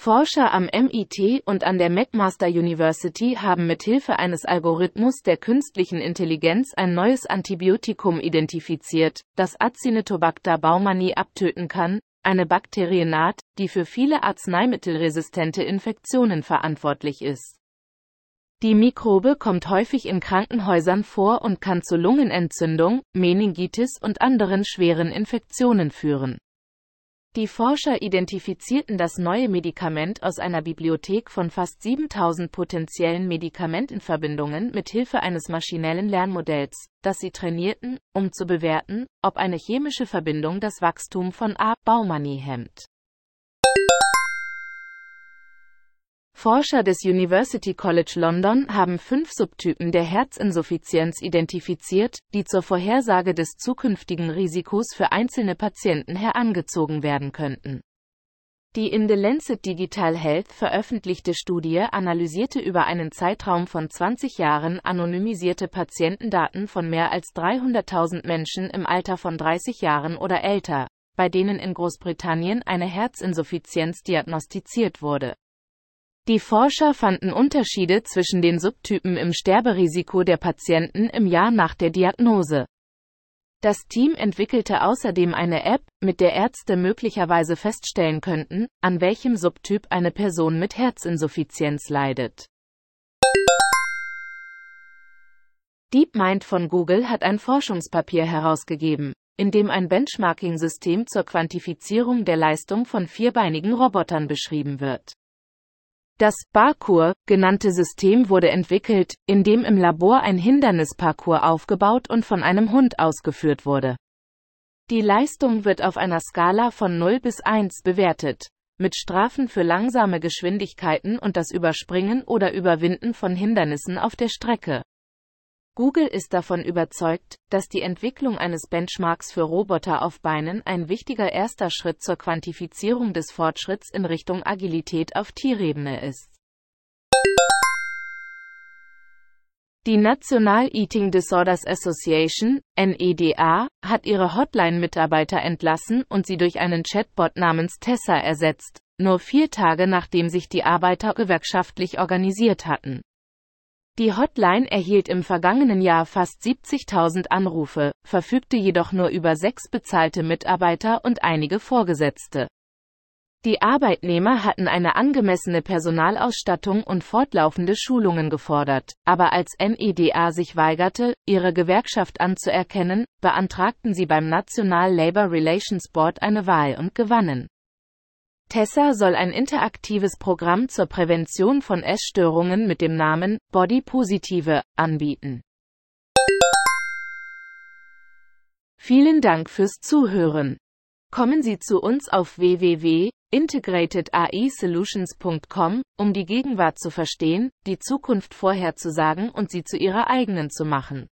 Forscher am MIT und an der McMaster University haben mithilfe eines Algorithmus der künstlichen Intelligenz ein neues Antibiotikum identifiziert, das Acinetobacter baumannii abtöten kann, eine Bakterienart, die für viele arzneimittelresistente Infektionen verantwortlich ist. Die Mikrobe kommt häufig in Krankenhäusern vor und kann zu Lungenentzündung, Meningitis und anderen schweren Infektionen führen. Die Forscher identifizierten das neue Medikament aus einer Bibliothek von fast 7000 potenziellen Medikamentenverbindungen mit Hilfe eines maschinellen Lernmodells, das sie trainierten, um zu bewerten, ob eine chemische Verbindung das Wachstum von A-Baumannii hemmt. Forscher des University College London haben fünf Subtypen der Herzinsuffizienz identifiziert, die zur Vorhersage des zukünftigen Risikos für einzelne Patienten herangezogen werden könnten. Die in The Lancet Digital Health veröffentlichte Studie analysierte über einen Zeitraum von 20 Jahren anonymisierte Patientendaten von mehr als 300.000 Menschen im Alter von 30 Jahren oder älter, bei denen in Großbritannien eine Herzinsuffizienz diagnostiziert wurde. Die Forscher fanden Unterschiede zwischen den Subtypen im Sterberisiko der Patienten im Jahr nach der Diagnose. Das Team entwickelte außerdem eine App, mit der Ärzte möglicherweise feststellen könnten, an welchem Subtyp eine Person mit Herzinsuffizienz leidet. DeepMind von Google hat ein Forschungspapier herausgegeben, in dem ein Benchmarking-System zur Quantifizierung der Leistung von vierbeinigen Robotern beschrieben wird. Das Parkour genannte System wurde entwickelt, indem im Labor ein Hindernisparcours aufgebaut und von einem Hund ausgeführt wurde. Die Leistung wird auf einer Skala von 0 bis 1 bewertet, mit Strafen für langsame Geschwindigkeiten und das Überspringen oder Überwinden von Hindernissen auf der Strecke. Google ist davon überzeugt, dass die Entwicklung eines Benchmarks für Roboter auf Beinen ein wichtiger erster Schritt zur Quantifizierung des Fortschritts in Richtung Agilität auf Tierebene ist. Die National Eating Disorders Association, NEDA, hat ihre Hotline-Mitarbeiter entlassen und sie durch einen Chatbot namens Tessa ersetzt, nur vier Tage nachdem sich die Arbeiter gewerkschaftlich organisiert hatten. Die Hotline erhielt im vergangenen Jahr fast 70.000 Anrufe, verfügte jedoch nur über sechs bezahlte Mitarbeiter und einige Vorgesetzte. Die Arbeitnehmer hatten eine angemessene Personalausstattung und fortlaufende Schulungen gefordert, aber als NEDA sich weigerte, ihre Gewerkschaft anzuerkennen, beantragten sie beim National Labor Relations Board eine Wahl und gewannen. Tessa soll ein interaktives Programm zur Prävention von Essstörungen mit dem Namen Body Positive anbieten. Vielen Dank fürs Zuhören. Kommen Sie zu uns auf www.integratedAIsolutions.com, um die Gegenwart zu verstehen, die Zukunft vorherzusagen und sie zu Ihrer eigenen zu machen.